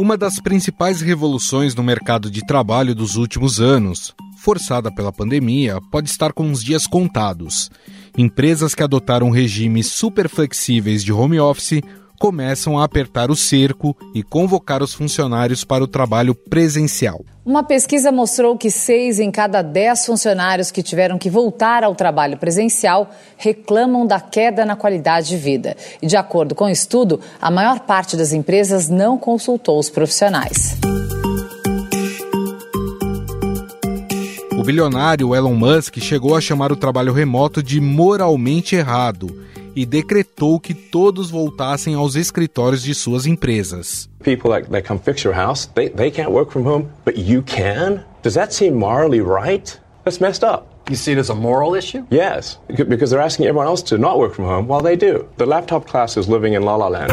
Uma das principais revoluções no mercado de trabalho dos últimos anos, forçada pela pandemia, pode estar com uns dias contados. Empresas que adotaram regimes super flexíveis de home office começam a apertar o cerco e convocar os funcionários para o trabalho presencial. Uma pesquisa mostrou que seis em cada dez funcionários que tiveram que voltar ao trabalho presencial reclamam da queda na qualidade de vida. E, de acordo com o estudo, a maior parte das empresas não consultou os profissionais. O bilionário Elon Musk chegou a chamar o trabalho remoto de moralmente errado e decretou que todos voltassem aos escritórios de suas empresas. People that, that come fix your house, they, they can't work from home, but you can? Does that seem morally right? That's messed up. You see it as a moral issue? Yes, because they're asking everyone else to not work from home while they do. The laptop class is living in La La Land.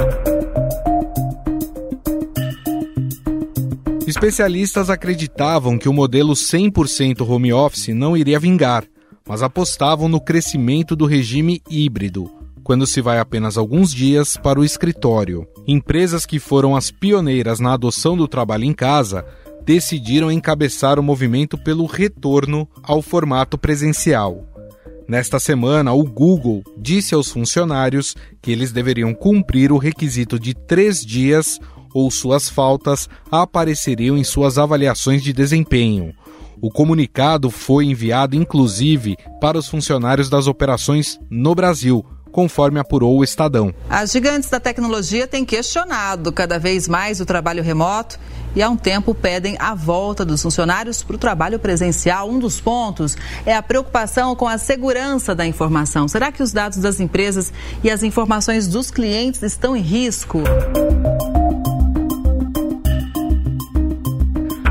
Especialistas acreditavam que o modelo 100% home office não iria vingar, mas apostavam no crescimento do regime híbrido, quando se vai apenas alguns dias para o escritório. Empresas que foram as pioneiras na adoção do trabalho em casa decidiram encabeçar o movimento pelo retorno ao formato presencial. Nesta semana, o Google disse aos funcionários que eles deveriam cumprir o requisito de três dias ou suas faltas apareceriam em suas avaliações de desempenho. O comunicado foi enviado inclusive para os funcionários das operações no Brasil, conforme apurou o Estadão. As gigantes da tecnologia têm questionado cada vez mais o trabalho remoto e há um tempo pedem a volta dos funcionários para o trabalho presencial. Um dos pontos é a preocupação com a segurança da informação. Será que os dados das empresas e as informações dos clientes estão em risco?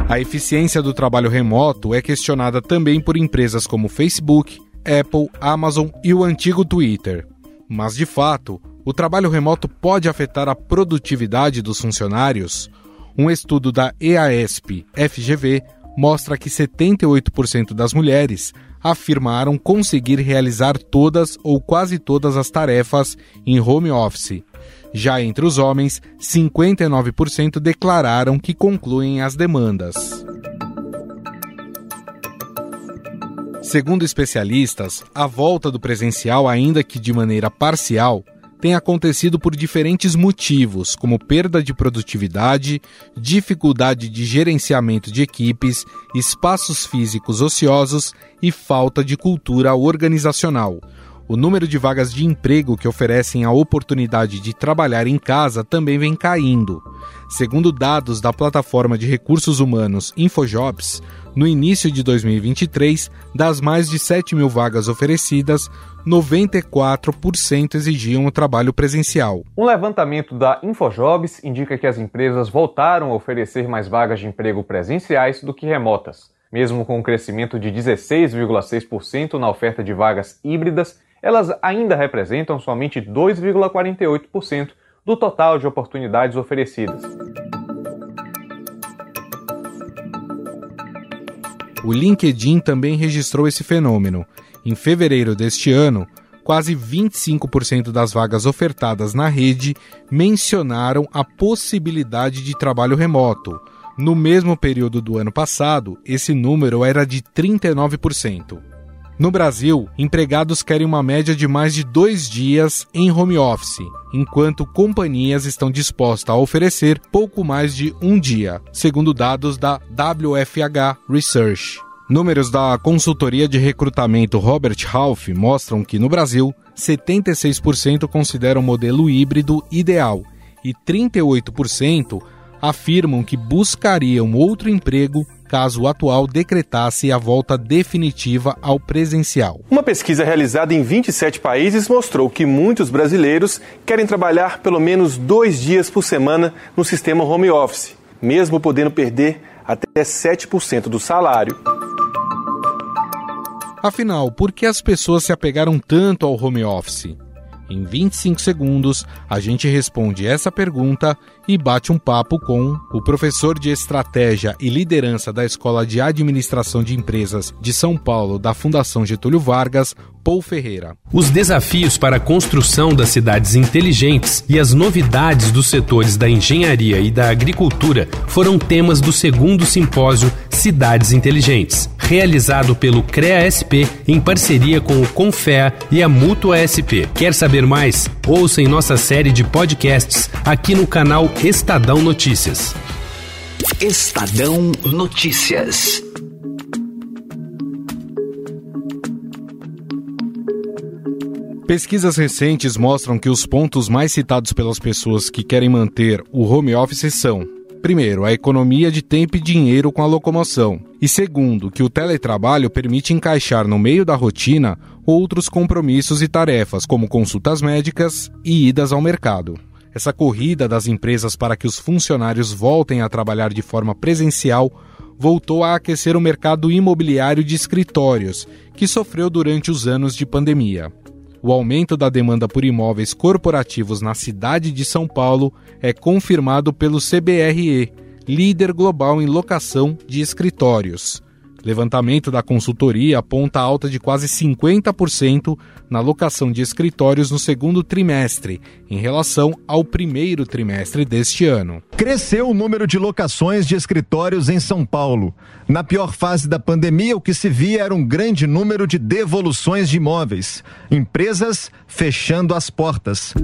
A eficiência do trabalho remoto é questionada também por empresas como Facebook, Apple, Amazon e o antigo Twitter. Mas, de fato, o trabalho remoto pode afetar a produtividade dos funcionários? Um estudo da EASP FGV mostra que 78% das mulheres afirmaram conseguir realizar todas ou quase todas as tarefas em home office. Já entre os homens, 59% declararam que concluem as demandas. Segundo especialistas, a volta do presencial, ainda que de maneira parcial, tem acontecido por diferentes motivos, como perda de produtividade, dificuldade de gerenciamento de equipes, espaços físicos ociosos e falta de cultura organizacional. O número de vagas de emprego que oferecem a oportunidade de trabalhar em casa também vem caindo. Segundo dados da plataforma de recursos humanos InfoJobs, no início de 2023, das mais de 7 mil vagas oferecidas, 94% exigiam o trabalho presencial. Um levantamento da InfoJobs indica que as empresas voltaram a oferecer mais vagas de emprego presenciais do que remotas. Mesmo com um crescimento de 16,6% na oferta de vagas híbridas, elas ainda representam somente 2,48% do total de oportunidades oferecidas. O LinkedIn também registrou esse fenômeno. Em fevereiro deste ano, quase 25% das vagas ofertadas na rede mencionaram a possibilidade de trabalho remoto. No mesmo período do ano passado, esse número era de 39%. No Brasil, empregados querem uma média de mais de dois dias em home office, enquanto companhias estão dispostas a oferecer pouco mais de um dia, segundo dados da WFH Research. Números da consultoria de recrutamento Robert Half mostram que no Brasil, 76% consideram o modelo híbrido ideal e 38% afirmam que buscariam outro emprego caso o atual decretasse a volta definitiva ao presencial. Uma pesquisa realizada em 27 países mostrou que muitos brasileiros querem trabalhar pelo menos dois dias por semana no sistema home office, mesmo podendo perder até 7% do salário. Afinal, por que as pessoas se apegaram tanto ao home office? Em 25 segundos, a gente responde essa pergunta e bate um papo com o professor de Estratégia e Liderança da Escola de Administração de Empresas de São Paulo, da Fundação Getúlio Vargas, Paul Ferreira. Os desafios para a construção das cidades inteligentes e as novidades dos setores da engenharia e da agricultura foram temas do segundo simpósio Cidades Inteligentes, realizado pelo CREA-SP em parceria com o Confea e a Mútua SP. Quer saber mais? Ouça em nossa série de podcasts aqui no canal Estadão Notícias. Estadão Notícias. Pesquisas recentes mostram que os pontos mais citados pelas pessoas que querem manter o home office são: primeiro, a economia de tempo e dinheiro com a locomoção, e segundo, que o teletrabalho permite encaixar no meio da rotina outros compromissos e tarefas, como consultas médicas e idas ao mercado. Essa corrida das empresas para que os funcionários voltem a trabalhar de forma presencial voltou a aquecer o mercado imobiliário de escritórios, que sofreu durante os anos de pandemia. O aumento da demanda por imóveis corporativos na cidade de São Paulo é confirmado pelo CBRE, líder global em locação de escritórios. Levantamento da consultoria aponta alta de quase 50% na locação de escritórios no segundo trimestre, em relação ao primeiro trimestre deste ano. Cresceu o número de locações de escritórios em São Paulo. Na pior fase da pandemia, o que se via era um grande número de devoluções de imóveis. Empresas fechando as portas.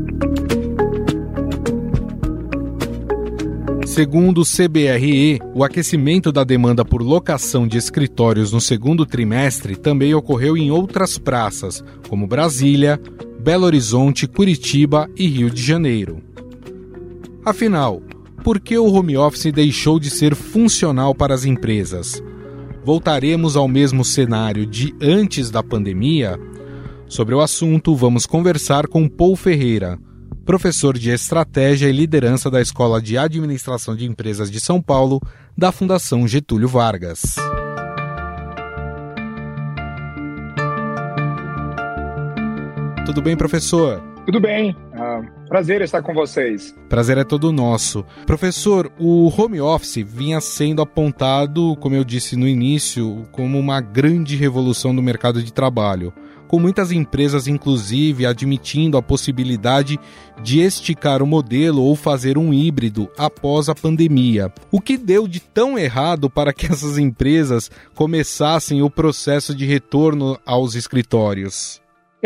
Segundo o CBRE, o aquecimento da demanda por locação de escritórios no segundo trimestre também ocorreu em outras praças, como Brasília, Belo Horizonte, Curitiba e Rio de Janeiro. Afinal, por que o home office deixou de ser funcional para as empresas? Voltaremos ao mesmo cenário de antes da pandemia? Sobre o assunto, vamos conversar com Paul Ferreira professor de Estratégia e Liderança da Escola de Administração de Empresas de São Paulo, da Fundação Getúlio Vargas. Tudo bem, professor? Tudo bem. Uh, prazer estar com vocês. Prazer é todo nosso. Professor, o home office vinha sendo apontado, como eu disse no início, como uma grande revolução do mercado de trabalho com muitas empresas, inclusive, admitindo a possibilidade de esticar o modelo ou fazer um híbrido após a pandemia. O que deu de tão errado para que essas empresas começassem o processo de retorno aos escritórios?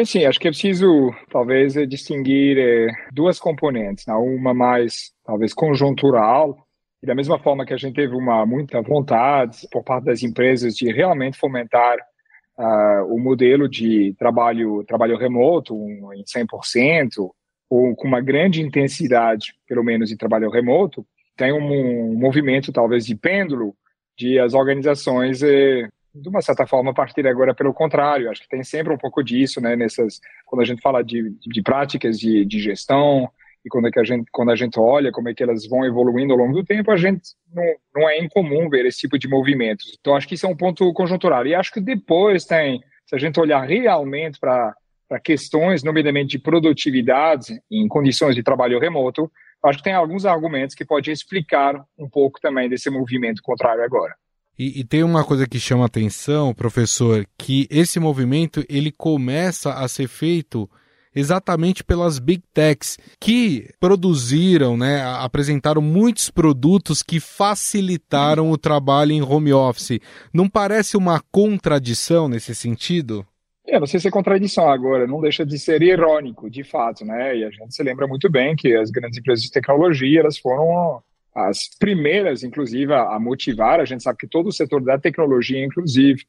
Sim, acho que é preciso, talvez, distinguir eh, duas componentes. Né? Uma mais, talvez, conjuntural, e da mesma forma que a gente teve uma muita vontade por parte das empresas de realmente fomentar uh, o modelo de trabalho, trabalho remoto um, em 100%, ou com uma grande intensidade, pelo menos, de trabalho remoto, tem um, um movimento, talvez, de pêndulo de as organizações, eh, de uma certa forma, partir agora pelo contrário. Acho que tem sempre um pouco disso, né, nessas, quando a gente fala de, de práticas de, de gestão, e quando, é que a gente, quando a gente olha como é que elas vão evoluindo ao longo do tempo, a gente não, não é incomum ver esse tipo de movimentos. Então, acho que isso é um ponto conjuntural. E acho que depois tem, se a gente olhar realmente para questões, nomeadamente de produtividade em condições de trabalho remoto, acho que tem alguns argumentos que podem explicar um pouco também desse movimento contrário agora. E, e, tem uma coisa que chama atenção, professor, que esse movimento ele começa a ser feito exatamente pelas big techs que produziram, né, apresentaram muitos produtos que facilitaram o trabalho em home office. Não parece uma contradição nesse sentido? É, não sei se é contradição agora, não deixa de ser irônico, de fato, né? E a gente se lembra muito bem que as grandes empresas de tecnologia, elas foram as primeiras, inclusive, a motivar. A gente sabe que todo o setor da tecnologia, inclusive,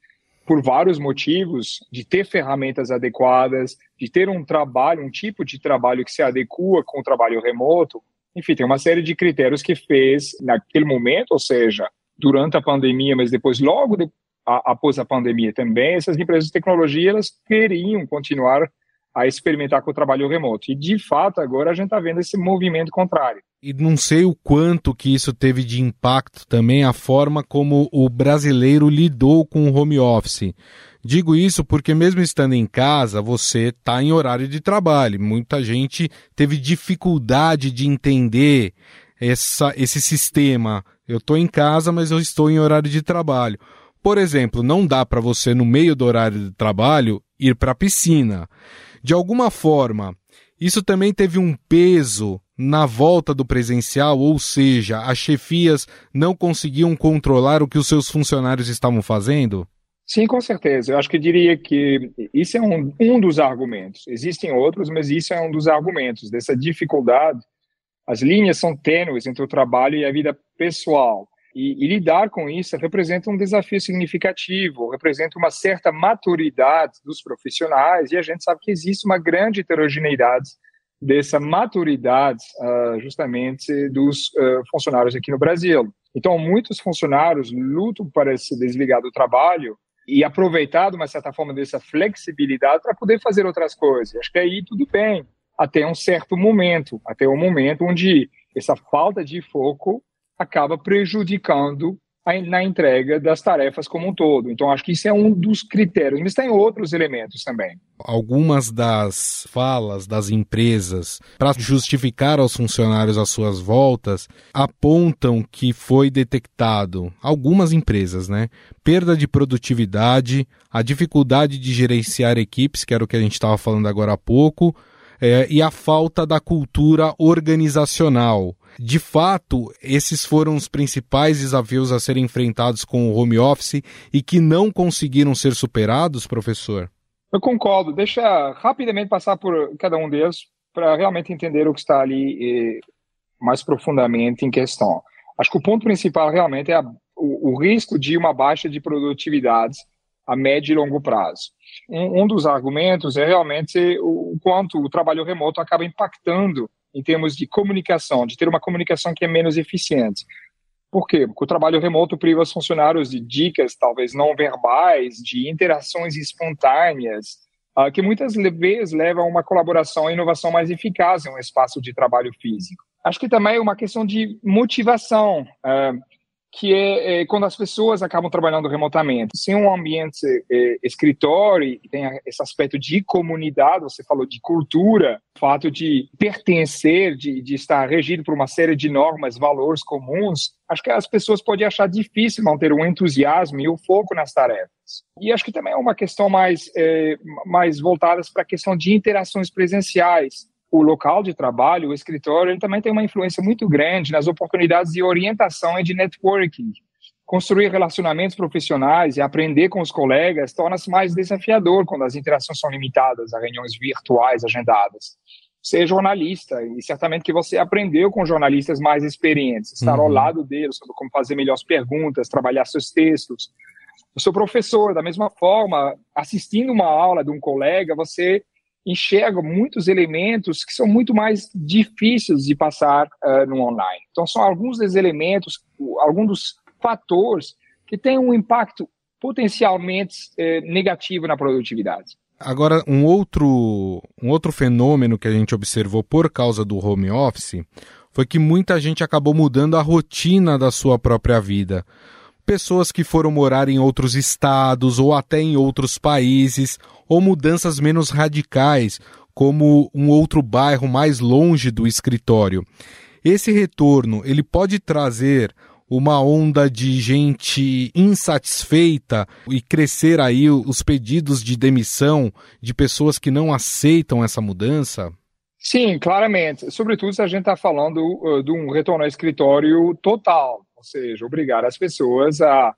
por vários motivos, de ter ferramentas adequadas, de ter um trabalho, um tipo de trabalho que se adequa com o trabalho remoto. Enfim, tem uma série de critérios que fez naquele momento, ou seja, durante a pandemia, mas depois, logo de, a, após a pandemia também, essas empresas de tecnologia elas queriam continuar a experimentar com o trabalho remoto. E, de fato, agora a gente está vendo esse movimento contrário. E não sei o quanto que isso teve de impacto também a forma como o brasileiro lidou com o home office. Digo isso porque mesmo estando em casa, você está em horário de trabalho. Muita gente teve dificuldade de entender essa, esse sistema. Eu estou em casa, mas eu estou em horário de trabalho. Por exemplo, não dá para você, no meio do horário de trabalho, ir para a piscina. De alguma forma, isso também teve um peso na volta do presencial, ou seja, as chefias não conseguiam controlar o que os seus funcionários estavam fazendo? Sim, com certeza. Eu acho que eu diria que isso é um, um dos argumentos. Existem outros, mas isso é um dos argumentos dessa dificuldade. As linhas são tênues entre o trabalho e a vida pessoal. E, e, lidar com isso representa um desafio significativo, representa uma certa maturidade dos profissionais, e a gente sabe que existe uma grande heterogeneidade dessa maturidade uh, justamente dos uh, funcionários aqui no Brasil. Então, muitos funcionários lutam para se desligar do trabalho e aproveitar, de uma certa forma, dessa flexibilidade para poder fazer outras coisas. Acho que aí tudo bem, até um certo momento, até um momento onde essa falta de foco acaba prejudicando na entrega das tarefas como um todo. Então, acho que isso é um dos critérios, mas tem outros elementos também. Algumas das falas das empresas para justificar aos funcionários as suas voltas apontam que foi detectado, algumas empresas, né? Perda de produtividade, a dificuldade de gerenciar equipes, que era o que a gente estava falando agora há pouco, é, e a falta da cultura organizacional. De fato, esses foram os principais desafios a serem enfrentados com o home office e que não conseguiram ser superados, professor? Eu concordo. Deixa rapidamente passar por cada um deles para realmente entender o que está ali eh, mais profundamente em questão. Acho que o ponto principal realmente é a, o, o, risco de uma baixa de produtividade a médio e longo prazo. Um, um dos argumentos é realmente o quanto o trabalho remoto acaba impactando em termos de comunicação, de ter uma comunicação que é menos eficiente. Por quê? Porque o trabalho remoto priva os funcionários de dicas, talvez não verbais, de interações espontâneas, uh, que muitas vezes levam a uma colaboração e inovação mais eficaz em um espaço de trabalho físico. Acho que também é uma questão de motivação. Uh, que é, é, quando as pessoas acabam trabalhando remotamente. Sem um ambiente é, escritório, e tem esse aspecto de comunidade, você falou de cultura, fato de pertencer, de, de estar regido por uma série de normas, valores comuns, acho que as pessoas podem achar difícil manter o entusiasmo e o foco nas tarefas. E acho que também é uma questão mais, é, mais voltada para a questão de interações presenciais o local de trabalho, o escritório, ele também tem uma influência muito grande nas oportunidades de orientação e de networking. Construir relacionamentos profissionais e aprender com os colegas torna-se mais desafiador quando as interações são limitadas a reuniões virtuais agendadas. Ser jornalista, e certamente que você aprendeu com jornalistas mais experientes, estar uhum. ao lado deles, sobre como fazer melhores perguntas, trabalhar seus textos. Eu sou professor, da mesma forma, assistindo uma aula de um colega, você enxerga muitos elementos que são muito mais difíceis de passar uh, no online. Então, são alguns dos elementos, alguns dos fatores que têm um impacto potencialmente eh, negativo na produtividade. Agora, um outro, um outro fenômeno que a gente observou por causa do home office foi que muita gente acabou mudando a rotina da sua própria vida pessoas que foram morar em outros estados ou até em outros países, ou mudanças menos radicais, como um outro bairro mais longe do escritório. Esse retorno, ele pode trazer uma onda de gente insatisfeita e crescer aí os pedidos de demissão de pessoas que não aceitam essa mudança? Sim, claramente. Sobretudo se a gente está falando uh, de um retorno ao escritório total seja, obrigar as pessoas a,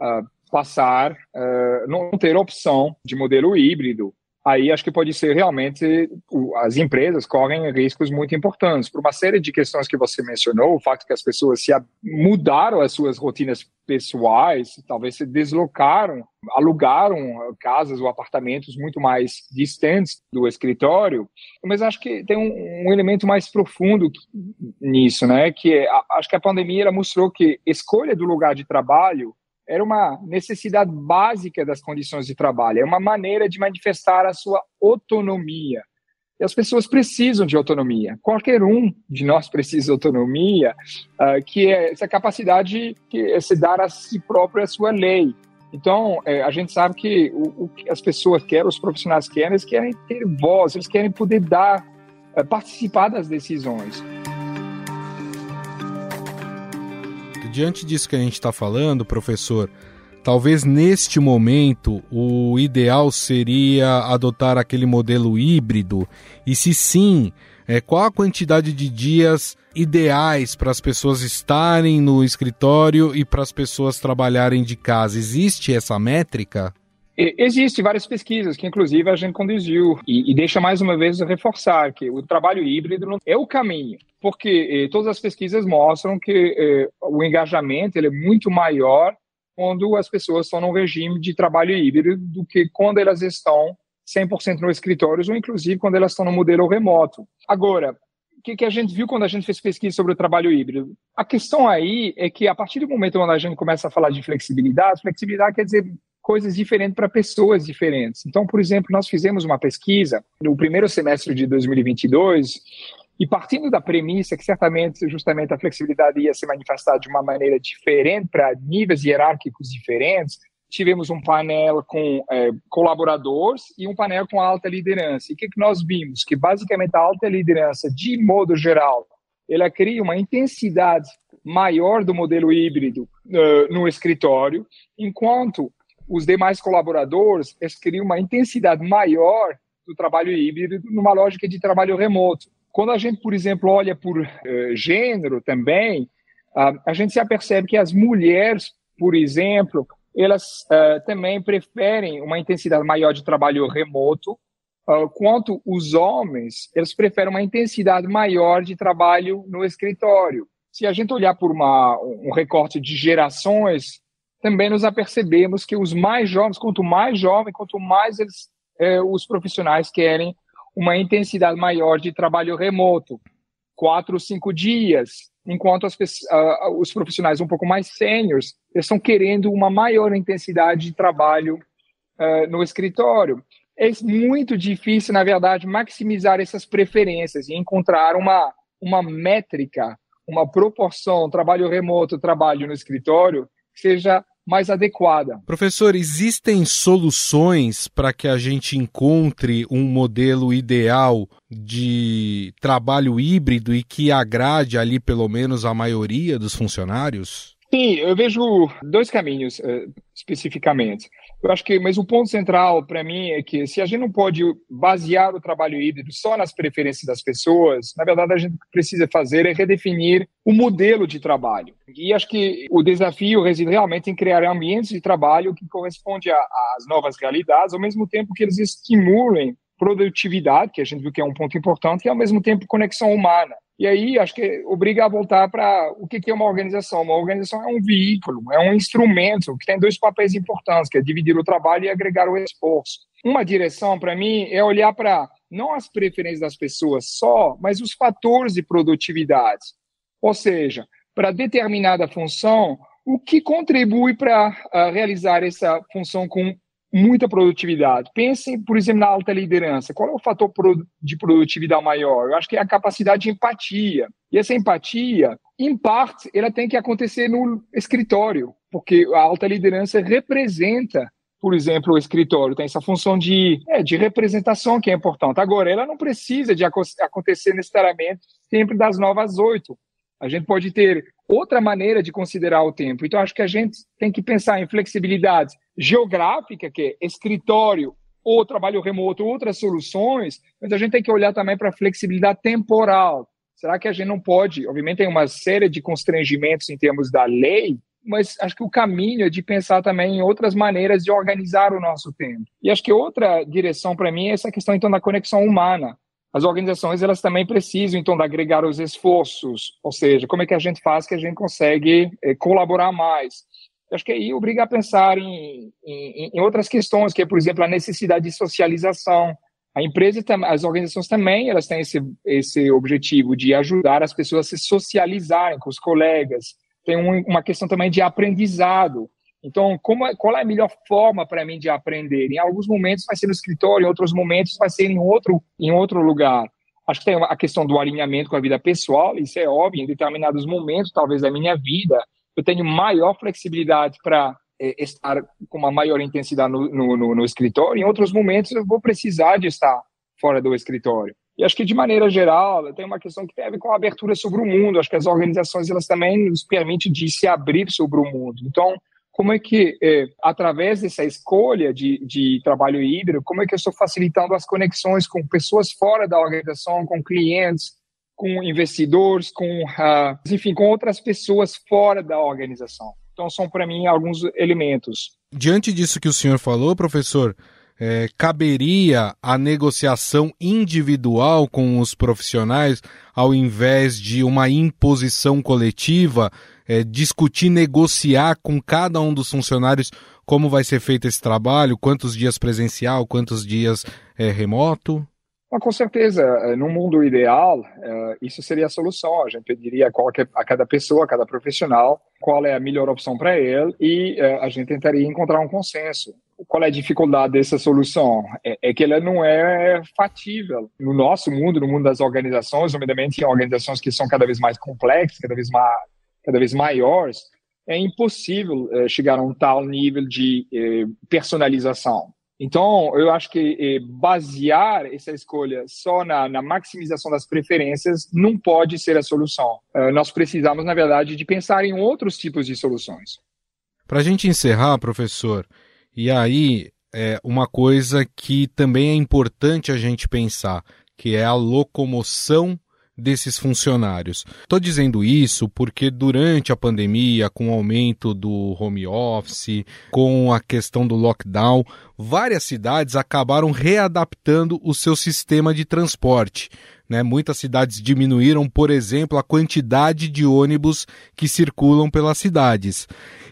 a passar, uh, não ter opção de modelo híbrido. Aí acho que pode ser realmente as empresas correm riscos muito importantes por uma série de questões que você mencionou, o fato que as pessoas se mudaram as suas rotinas pessoais, talvez se deslocaram, alugaram casas ou apartamentos muito mais distantes do escritório, mas acho que tem um, um elemento mais profundo nisso, né? Que é, acho que a pandemia mostrou que escolha do lugar de trabalho era uma necessidade básica das condições de trabalho, é uma maneira de manifestar a sua autonomia. E as pessoas precisam de autonomia. Qualquer um de nós precisa de autonomia, uh, que é essa capacidade de é se dar a si próprio a sua lei. Então, é, a gente sabe que o, o, que as pessoas querem, os profissionais querem, eles querem ter voz, eles querem poder dar, uh, participar das decisões. Diante disso que a gente está falando, professor, talvez neste momento o ideal seria adotar aquele modelo híbrido? E se sim, é, qual a quantidade de dias ideais para as pessoas estarem no escritório e para as pessoas trabalharem de casa? Existe essa métrica? Existem várias pesquisas que, inclusive, a gente conduziu e, e, deixa mais uma vez reforçar que o trabalho híbrido é o caminho, porque eh, todas as pesquisas mostram que eh, o engajamento ele é muito maior quando as pessoas estão num regime de trabalho híbrido do que quando elas estão 100% no escritório ou, inclusive, quando elas estão no modelo remoto. Agora, o que, que, a gente viu quando a gente fez pesquisa sobre o trabalho híbrido? A questão aí é que, a partir do momento onde a gente começa a falar de flexibilidade, flexibilidade quer dizer coisas diferentes para pessoas diferentes. Então, por exemplo, nós fizemos uma pesquisa no primeiro semestre de 2022 e partindo da premissa que certamente justamente a flexibilidade ia se manifestar de uma maneira diferente para níveis hierárquicos diferentes, tivemos um painel com é, colaboradores e um painel com alta liderança. E o que, que nós vimos? Que basicamente a alta liderança, de modo geral, ela cria uma intensidade maior do modelo híbrido uh, no escritório, enquanto os demais colaboradores eles criam uma intensidade maior do trabalho híbrido numa lógica de trabalho remoto. Quando a gente, por exemplo, olha por uh, gênero também, uh, a gente se apercebe que as mulheres, por exemplo, elas uh, também preferem uma intensidade maior de trabalho remoto, quanto os homens, eles preferem uma intensidade maior de trabalho no escritório. Se a gente olhar por uma, um recorte de gerações, também nos apercebemos que os mais jovens, quanto mais jovem, quanto mais eles, é, os profissionais querem uma intensidade maior de trabalho remoto, quatro ou cinco dias, enquanto as, uh, os profissionais um pouco mais sêniores estão querendo uma maior intensidade de trabalho uh, no escritório. É muito difícil, na verdade, maximizar essas preferências e encontrar uma, uma métrica, uma proporção trabalho remoto, trabalho no escritório, que seja mais adequada. Professor, existem soluções para que a gente encontre um modelo ideal de trabalho híbrido e que agrade ali pelo menos a maioria dos funcionários? Sim, eu vejo dois caminhos uh, especificamente. Eu acho que, mas o ponto central para mim é que se a gente não pode basear o trabalho híbrido só nas preferências das pessoas, na verdade a gente precisa fazer é redefinir o modelo de trabalho. E acho que o desafio reside realmente em criar ambientes de trabalho que correspondem às novas realidades, ao mesmo tempo que eles estimulem produtividade, que a gente viu que é um ponto importante, e ao mesmo tempo conexão humana. E aí, acho que obriga a voltar para o que é uma organização. Uma organização é um veículo, é um instrumento que tem dois papéis importantes, que é dividir o trabalho e agregar o esforço. Uma direção, para mim, é olhar para não as preferências das pessoas só, mas os fatores de produtividade. Ou seja, para determinada função, o que contribui para uh, realizar essa função com muita produtividade. Pensem, por exemplo, na alta liderança. Qual é o fator de produtividade maior? Eu acho que é a capacidade de empatia. E essa empatia, em parte, ela tem que acontecer no escritório, porque a alta liderança representa, por exemplo, o escritório, tem essa função de, é, de representação que é importante. Agora, ela não precisa de acontecer necessariamente sempre das novas oito. A gente pode ter outra maneira de considerar o tempo. Então, acho que a gente tem que pensar em flexibilidade geográfica, que é escritório ou trabalho remoto, outras soluções, mas a gente tem que olhar também para a flexibilidade temporal. Será que a gente não pode? Obviamente, tem uma série de constrangimentos em termos da lei, mas acho que o caminho é de pensar também em outras maneiras de organizar o nosso tempo. E acho que outra direção para mim é essa questão então da conexão humana as organizações elas também precisam então de agregar os esforços, ou seja, como é que a gente faz que a gente consegue é, colaborar mais. Eu acho que aí obriga a pensar em, em, em, outras questões, que é, por exemplo, a necessidade de socialização. A empresa, as organizações também, elas têm esse, esse objetivo de ajudar as pessoas a se socializarem com os colegas. Tem um, uma questão também de aprendizado. Então, como, é, qual é a melhor forma para mim de aprender? Em alguns momentos vai ser no escritório, em outros momentos vai ser em outro, em outro lugar. Acho que tem a questão do alinhamento com a vida pessoal, isso é óbvio, em determinados momentos, talvez da minha vida, eu tenho maior flexibilidade para é, estar com uma maior intensidade no, no, no, escritório, em outros momentos eu vou precisar de estar fora do escritório. E acho que, de maneira geral, tem uma questão que tem a ver com a abertura sobre o mundo. Acho que as organizações elas também nos permitem de se abrir sobre o mundo. Então, como é que, é, através dessa escolha de, de trabalho híbrido, como é que eu estou facilitando as conexões com pessoas fora da organização, com clientes, com investidores, com, uh, enfim, com outras pessoas fora da organização. Então, são para mim alguns elementos. Diante disso que o senhor falou, professor, é, caberia a negociação individual com os profissionais ao invés de uma imposição coletiva, é, discutir, negociar com cada um dos funcionários como vai ser feito esse trabalho, quantos dias presencial, quantos dias é, remoto? Mas, com certeza, eh, no mundo ideal, uh, isso seria a solução. A gente pediria a, cada pessoa, a cada profissional, qual é a melhor opção para ele e uh, a gente tentaria encontrar um consenso. Qual é a dificuldade dessa solução? É, é, que ela não é fatível. No nosso mundo, no mundo das organizações, nomeadamente em organizações que são cada vez mais complexas, cada vez, mais, cada vez maiores, é impossível uh, chegar a um tal nível de personalização. Então, eu acho que eh, basear essa escolha só na, na, maximização das preferências não pode ser a solução. Nós precisamos, na verdade, de pensar em outros tipos de soluções. Para a gente encerrar, professor, e aí é uma coisa que também é importante a gente pensar, que é a locomoção desses funcionários. Estou dizendo isso porque durante a pandemia, com o aumento do home office, com a questão do lockdown, várias cidades acabaram readaptando o seu sistema de transporte. Né? Muitas cidades diminuíram, por exemplo, a quantidade de ônibus que circulam pelas cidades.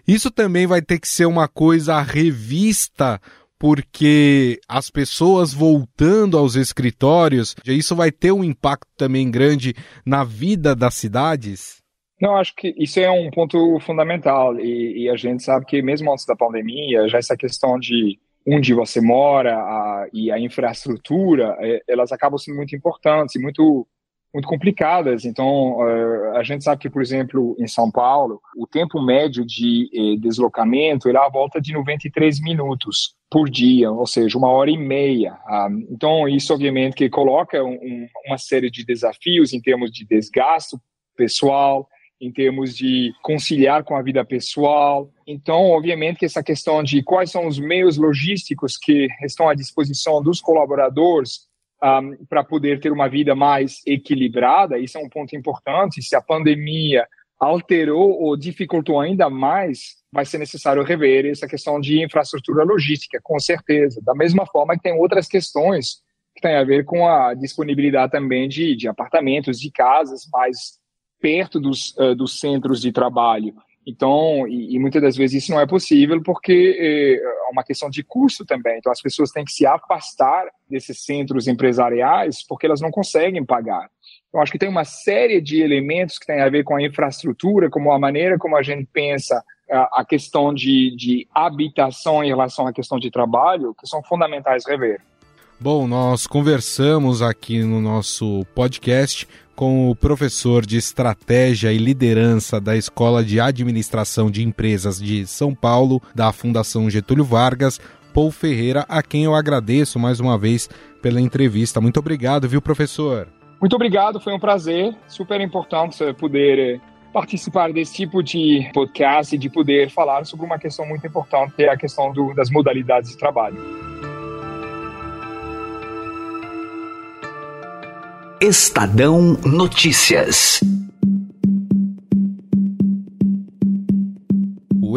Isso também vai ter que ser uma coisa revista porque as pessoas voltando aos escritórios, isso vai ter um impacto também grande na vida das cidades? Não, acho que isso é um ponto fundamental e, e a gente sabe que mesmo antes da pandemia, já essa questão de onde você mora a, e a infraestrutura, é, elas acabam sendo muito importantes e muito muito complicadas. Então, uh, a gente sabe que, por exemplo, em São Paulo, o tempo médio de eh, deslocamento é à volta de 93 minutos por dia, ou seja, uma hora e meia. Uh, então, isso obviamente que coloca um, uma série de desafios em termos de desgaste pessoal, em termos de conciliar com a vida pessoal. Então, obviamente que essa questão de quais são os meios logísticos que estão à disposição dos colaboradores um, para poder ter uma vida mais equilibrada. Isso é um ponto importante. Se a pandemia alterou ou dificultou ainda mais, vai ser necessário rever essa questão de infraestrutura logística, com certeza. Da mesma forma que tem outras questões que têm a ver com a disponibilidade também de, de apartamentos, de casas mais perto dos, uh, dos centros de trabalho. Então, e, e, muitas das vezes isso não é possível porque é, é uma questão de custo também. Então, as pessoas têm que se afastar desses centros empresariais porque elas não conseguem pagar. Eu acho que tem uma série de elementos que tem a ver com a infraestrutura, como a maneira como a gente pensa a questão de, de habitação em relação à questão de trabalho, que são fundamentais rever. Bom, nós conversamos aqui no nosso podcast com o professor de Estratégia e Liderança da Escola de Administração de Empresas de São Paulo, da Fundação Getúlio Vargas, Paul Ferreira, a quem eu agradeço mais uma vez pela entrevista. Muito obrigado, viu, professor? Muito obrigado, foi um prazer. Super importante poder eh, participar desse tipo de podcast e de poder falar sobre uma questão muito importante, que é a questão do, das modalidades de trabalho. Estadão Notícias.